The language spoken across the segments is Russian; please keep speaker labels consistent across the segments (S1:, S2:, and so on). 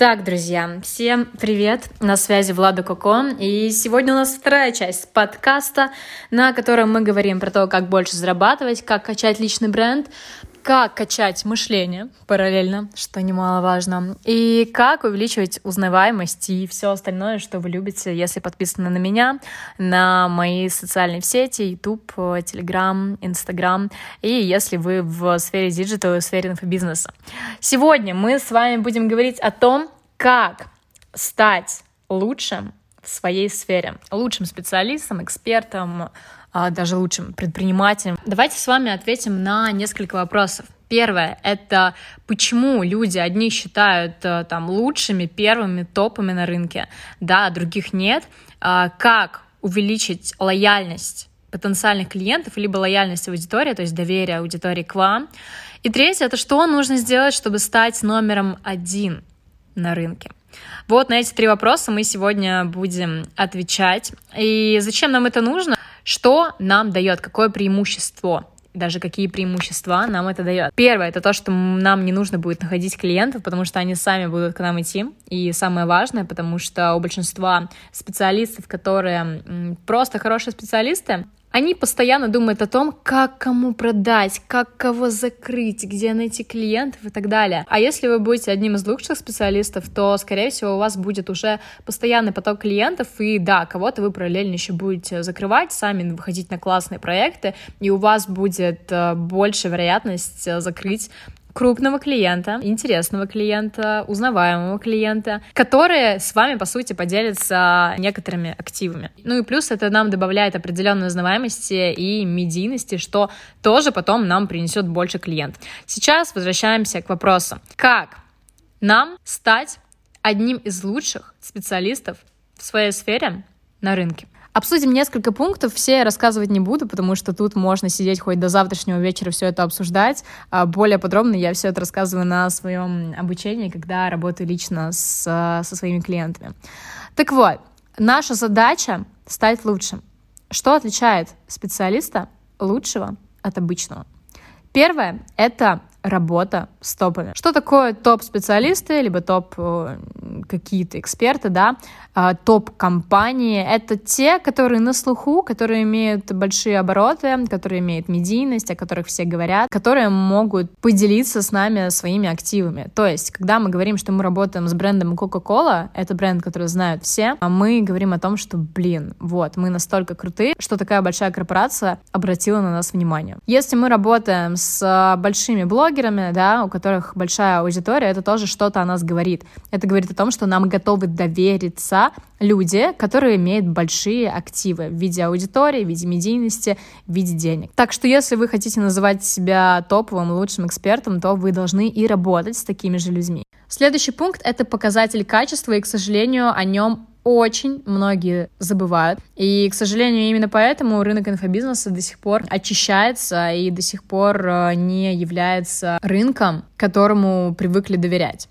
S1: Так, друзья, всем привет! На связи Влада Коко, и сегодня у нас вторая часть подкаста, на котором мы говорим про то, как больше зарабатывать, как качать личный бренд, как качать мышление параллельно, что немаловажно, и как увеличивать узнаваемость и все остальное, что вы любите, если подписаны на меня, на мои социальные сети, YouTube, Telegram, Instagram, и если вы в сфере диджитал и в сфере инфобизнеса. Сегодня мы с вами будем говорить о том, как стать лучшим в своей сфере, лучшим специалистом, экспертом, даже лучшим предпринимателем. Давайте с вами ответим на несколько вопросов. Первое — это почему люди одни считают э, там лучшими, первыми, топами на рынке, да, а других нет. А, как увеличить лояльность потенциальных клиентов, либо лояльность аудитории, то есть доверие аудитории к вам. И третье — это что нужно сделать, чтобы стать номером один на рынке. Вот на эти три вопроса мы сегодня будем отвечать. И зачем нам это нужно? Что нам дает, какое преимущество даже какие преимущества нам это дает. Первое это то, что нам не нужно будет находить клиентов, потому что они сами будут к нам идти. И самое важное, потому что у большинства специалистов, которые просто хорошие специалисты, они постоянно думают о том, как кому продать, как кого закрыть, где найти клиентов и так далее. А если вы будете одним из лучших специалистов, то, скорее всего, у вас будет уже постоянный поток клиентов, и да, кого-то вы параллельно еще будете закрывать, сами выходить на классные проекты, и у вас будет э, больше вероятность э, закрыть крупного клиента, интересного клиента, узнаваемого клиента, которые с вами, по сути, поделятся некоторыми активами. Ну и плюс это нам добавляет определенную узнаваемости и медийности, что тоже потом нам принесет больше клиентов. Сейчас возвращаемся к вопросу. Как нам стать одним из лучших специалистов в своей сфере на рынке? Обсудим несколько пунктов, все я рассказывать не буду, потому что тут можно сидеть хоть до завтрашнего вечера все это обсуждать. А более подробно я все это рассказываю на своем обучении, когда работаю лично с, со своими клиентами. Так вот, наша задача — стать лучшим. Что отличает специалиста лучшего от обычного? Первое — это работа с топами. Что такое топ-специалисты, либо топ э, какие-то эксперты, да, а, топ-компании? Это те, которые на слуху, которые имеют большие обороты, которые имеют медийность, о которых все говорят, которые могут поделиться с нами своими активами. То есть, когда мы говорим, что мы работаем с брендом Coca-Cola, это бренд, который знают все, а мы говорим о том, что, блин, вот, мы настолько крутые, что такая большая корпорация обратила на нас внимание. Если мы работаем с большими блогерами, блогерами, да, у которых большая аудитория, это тоже что-то о нас говорит. Это говорит о том, что нам готовы довериться люди, которые имеют большие активы в виде аудитории, в виде медийности, в виде денег. Так что если вы хотите называть себя топовым, лучшим экспертом, то вы должны и работать с такими же людьми. Следующий пункт — это показатель качества, и, к сожалению, о нем очень многие забывают. И, к сожалению, именно поэтому рынок инфобизнеса до сих пор очищается и до сих пор э, не является рынком, которому привыкли доверять.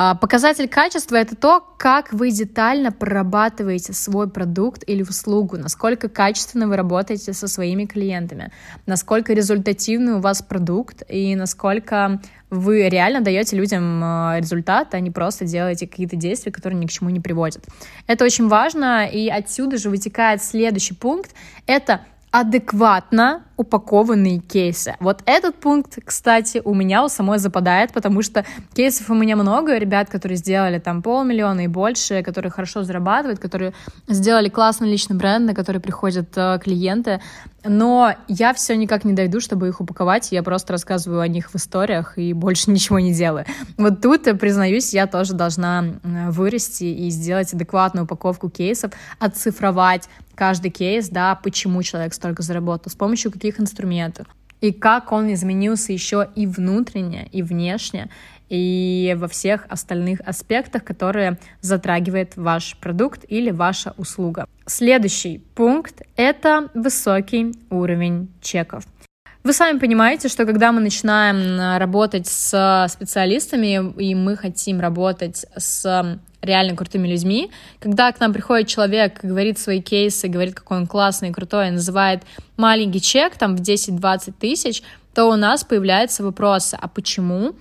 S1: А, показатель качества — это то, как вы детально прорабатываете свой продукт или услугу, насколько качественно вы работаете со своими клиентами, насколько результативный у вас продукт и насколько вы реально даете людям а, результат, а не просто делаете какие-то действия, которые ни к чему не приводят. Это очень важно, и отсюда же вытекает следующий пункт — это адекватно упакованные кейсы. Вот этот пункт, кстати, у меня у самой западает, потому что кейсов у меня много, ребят, которые сделали там полмиллиона и больше, которые хорошо зарабатывают, которые сделали классный личный бренд, на который приходят э, клиенты, но я все никак не дойду, чтобы их упаковать, я просто рассказываю о них в историях и больше ничего не делаю. Вот тут, э, признаюсь, я тоже должна вырасти и сделать адекватную упаковку кейсов, оцифровать каждый кейс, да, почему человек столько заработал, с помощью каких инструментов, и как он изменился еще и внутренне, и внешне, и во всех остальных аспектах, которые затрагивает ваш продукт или ваша услуга. Следующий пункт — это высокий уровень чеков. Вы сами понимаете, что когда мы начинаем работать с специалистами, и мы хотим работать с реально крутыми людьми, когда к нам приходит человек, говорит свои кейсы, говорит, какой он классный, крутой, называет маленький чек, там, в 10-20 тысяч, то у нас появляются вопросы, а почему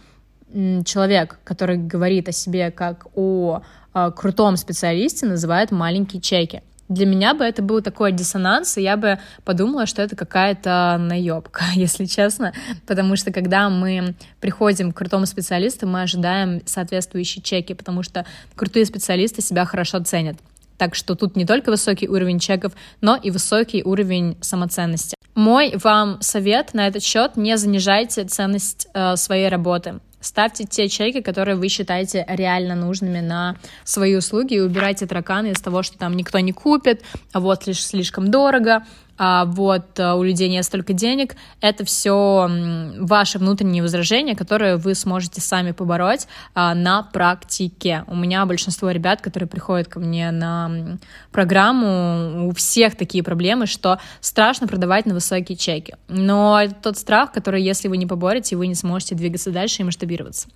S1: человек, который говорит о себе как о э, крутом специалисте, называет маленькие чеки. Для меня бы это был такой диссонанс, и я бы подумала, что это какая-то наебка, если честно, потому что когда мы приходим к крутому специалисту, мы ожидаем соответствующие чеки, потому что крутые специалисты себя хорошо ценят. Так что тут не только высокий уровень чеков, но и высокий уровень самоценности. Мой вам совет на этот счет, не занижайте ценность э, своей работы. Ставьте те чеки, которые вы считаете реально нужными на свои услуги, и убирайте тараканы из того, что там никто не купит, а вот лишь слишком дорого, а вот э, у людей нет столько денег, это все ваши внутренние возражения, которые вы сможете сами побороть а, на практике. У меня большинство ребят, которые приходят ко мне на программу, у всех такие проблемы, что страшно продавать на высокие чеки. Но это тот страх, который, если вы не поборете, вы не сможете двигаться дальше и масштабироваться.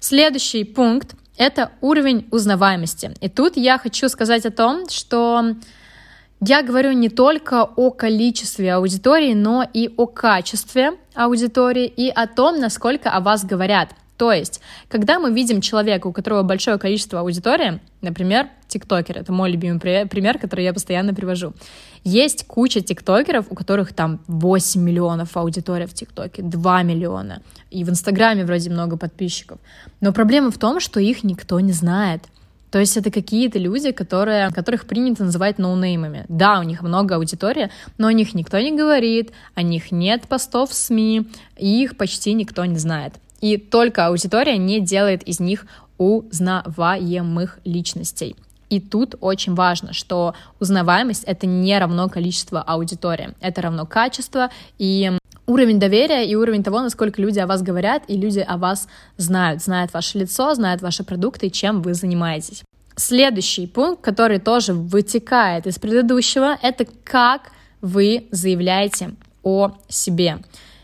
S1: Следующий пункт — это уровень узнаваемости. И тут я хочу сказать о том, что я говорю не только о количестве аудитории, но и о качестве аудитории и о том, насколько о вас говорят. То есть, когда мы видим человека, у которого большое количество аудитории, например, тиктокер, это мой любимый пример, который я постоянно привожу. Есть куча тиктокеров, у которых там 8 миллионов аудитории в тиктоке, 2 миллиона, и в инстаграме вроде много подписчиков. Но проблема в том, что их никто не знает. То есть это какие-то люди, которые, которых принято называть ноунеймами. Да, у них много аудитории, но о них никто не говорит, о них нет постов в СМИ, и их почти никто не знает. И только аудитория не делает из них узнаваемых личностей. И тут очень важно, что узнаваемость — это не равно количество аудитории, это равно качество и уровень доверия и уровень того, насколько люди о вас говорят, и люди о вас знают, знают ваше лицо, знают ваши продукты и чем вы занимаетесь. Следующий пункт, который тоже вытекает из предыдущего, это как вы заявляете о себе.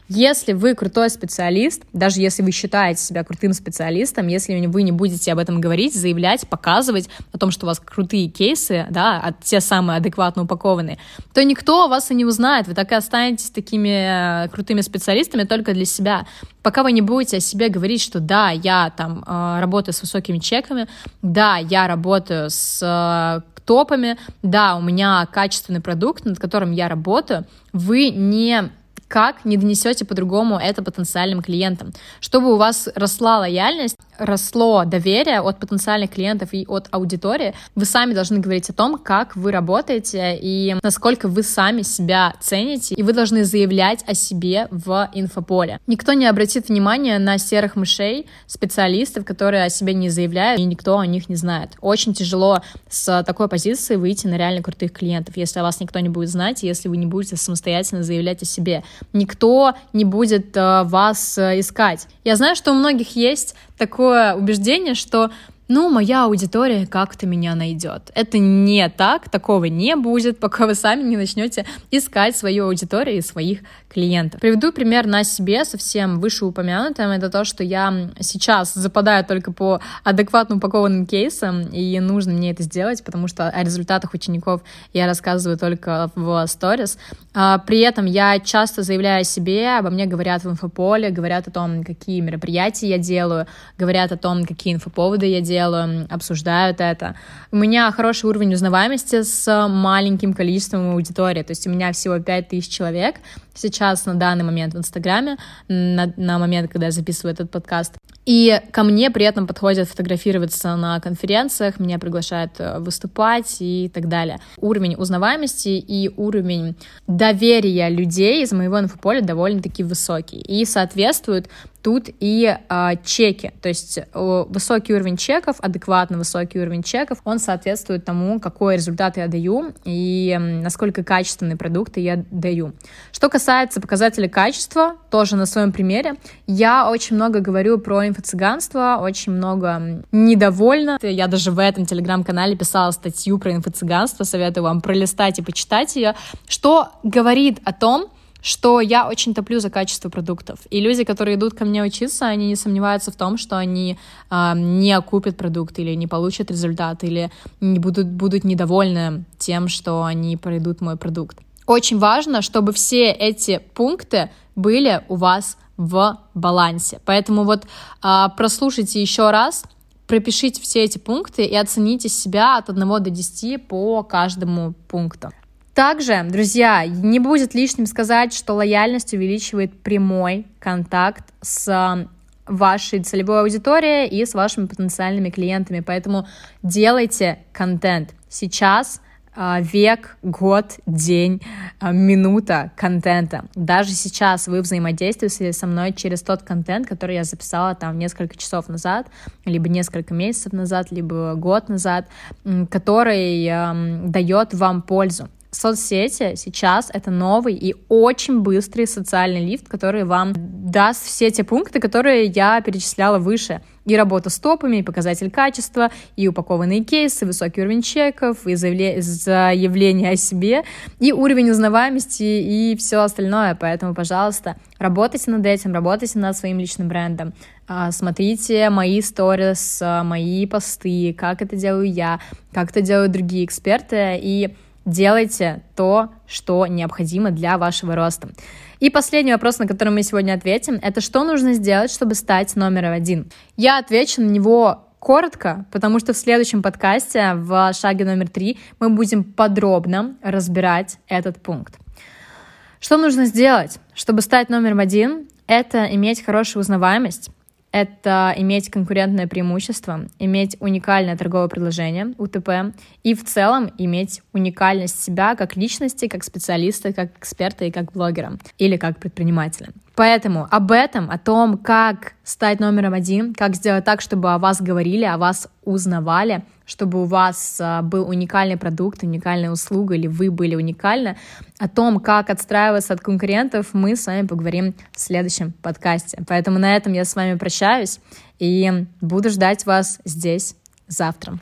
S1: Если вы крутой специалист, даже если вы считаете себя крутым специалистом, если вы не будете об этом говорить, заявлять, показывать о том, что у вас крутые кейсы, да, а те самые адекватно упакованные, то никто вас и не узнает. Вы так и останетесь такими э, крутыми специалистами только для себя. Пока вы не будете о себе говорить, что да, я там э, работаю с высокими чеками, да, я работаю с э, топами, да, у меня качественный продукт, над которым я работаю, вы не как не донесете по-другому это потенциальным клиентам. Чтобы у вас росла лояльность, росло доверие от потенциальных клиентов и от аудитории, вы сами должны говорить о том, как вы работаете и насколько вы сами себя цените, и вы должны заявлять о себе в инфополе. Никто не обратит внимания на серых мышей, специалистов, которые о себе не заявляют, и никто о них не знает. Очень тяжело с такой позиции выйти на реально крутых клиентов, если о вас никто не будет знать, если вы не будете самостоятельно заявлять о себе. Никто не будет э, вас э, искать. Я знаю, что у многих есть такое убеждение, что ну, моя аудитория как-то меня найдет. Это не так, такого не будет, пока вы сами не начнете искать свою аудиторию и своих клиентов. Приведу пример на себе, совсем вышеупомянутым. Это то, что я сейчас западаю только по адекватно упакованным кейсам, и нужно мне это сделать, потому что о результатах учеников я рассказываю только в сторис. А, при этом я часто заявляю о себе, обо мне говорят в инфополе, говорят о том, какие мероприятия я делаю, говорят о том, какие инфоповоды я делаю, обсуждают это. У меня хороший уровень узнаваемости с маленьким количеством аудитории, то есть у меня всего 5000 человек, сейчас на данный момент в Инстаграме, на, на момент, когда я записываю этот подкаст. И ко мне при этом подходят фотографироваться на конференциях, меня приглашают э, выступать и так далее. Уровень узнаваемости и уровень доверия людей из моего инфополя довольно-таки высокий и соответствует тут и э, чеки, то есть э, высокий уровень чеков, адекватно высокий уровень чеков, он соответствует тому, какой результат я даю и насколько качественные продукты я даю. Что касается показателя качества, тоже на своем примере, я очень много говорю про инфо-цыганство, очень много недовольна. Я даже в этом телеграм-канале писала статью про инфо-цыганство, советую вам пролистать и почитать ее, что говорит о том, что я очень топлю за качество продуктов. И люди, которые идут ко мне учиться, они не сомневаются в том, что они э, не окупят продукт или не получат результат, или не будут, будут недовольны тем, что они пройдут мой продукт. Очень важно, чтобы все эти пункты были у вас в балансе. Поэтому вот а, прослушайте еще раз, пропишите все эти пункты и оцените себя от 1 до 10 по каждому пункту. Также, друзья, не будет лишним сказать, что лояльность увеличивает прямой контакт с вашей целевой аудиторией и с вашими потенциальными клиентами. Поэтому делайте контент. Сейчас а, век, год, день, а, минута контента. Даже сейчас вы взаимодействуете со мной через тот контент, который я записала там несколько часов назад, либо несколько месяцев назад, либо год назад, который дает вам пользу. Соцсети сейчас это новый и очень быстрый социальный лифт, который вам даст все те пункты, которые я перечисляла выше. И работа с топами, и показатель качества, и упакованные кейсы, высокий уровень чеков, и заявление о себе, и уровень узнаваемости, и все остальное. Поэтому, пожалуйста, работайте над этим, работайте над своим личным брендом. А, смотрите мои сторис, мои посты, как это делаю я, как это делают другие эксперты, и делайте то, что необходимо для вашего роста. И последний вопрос, на который мы сегодня ответим, это что нужно сделать, чтобы стать номером один? Я отвечу на него коротко, потому что в следующем подкасте, в шаге номер три, мы будем подробно разбирать этот пункт. Что нужно сделать, чтобы стать номером один? Это иметь хорошую узнаваемость, это иметь конкурентное преимущество, иметь уникальное торговое предложение, УТП, и в целом иметь уникальность себя как личности, как специалиста, как эксперта и как блогера или как предпринимателя. Поэтому об этом, о том, как стать номером один, как сделать так, чтобы о вас говорили, о вас узнавали, чтобы у вас а, был уникальный продукт, уникальная услуга, или вы были уникальны, о том, как отстраиваться от конкурентов, мы с вами поговорим в следующем подкасте. Поэтому на этом я с вами прощаюсь и буду ждать вас здесь завтра.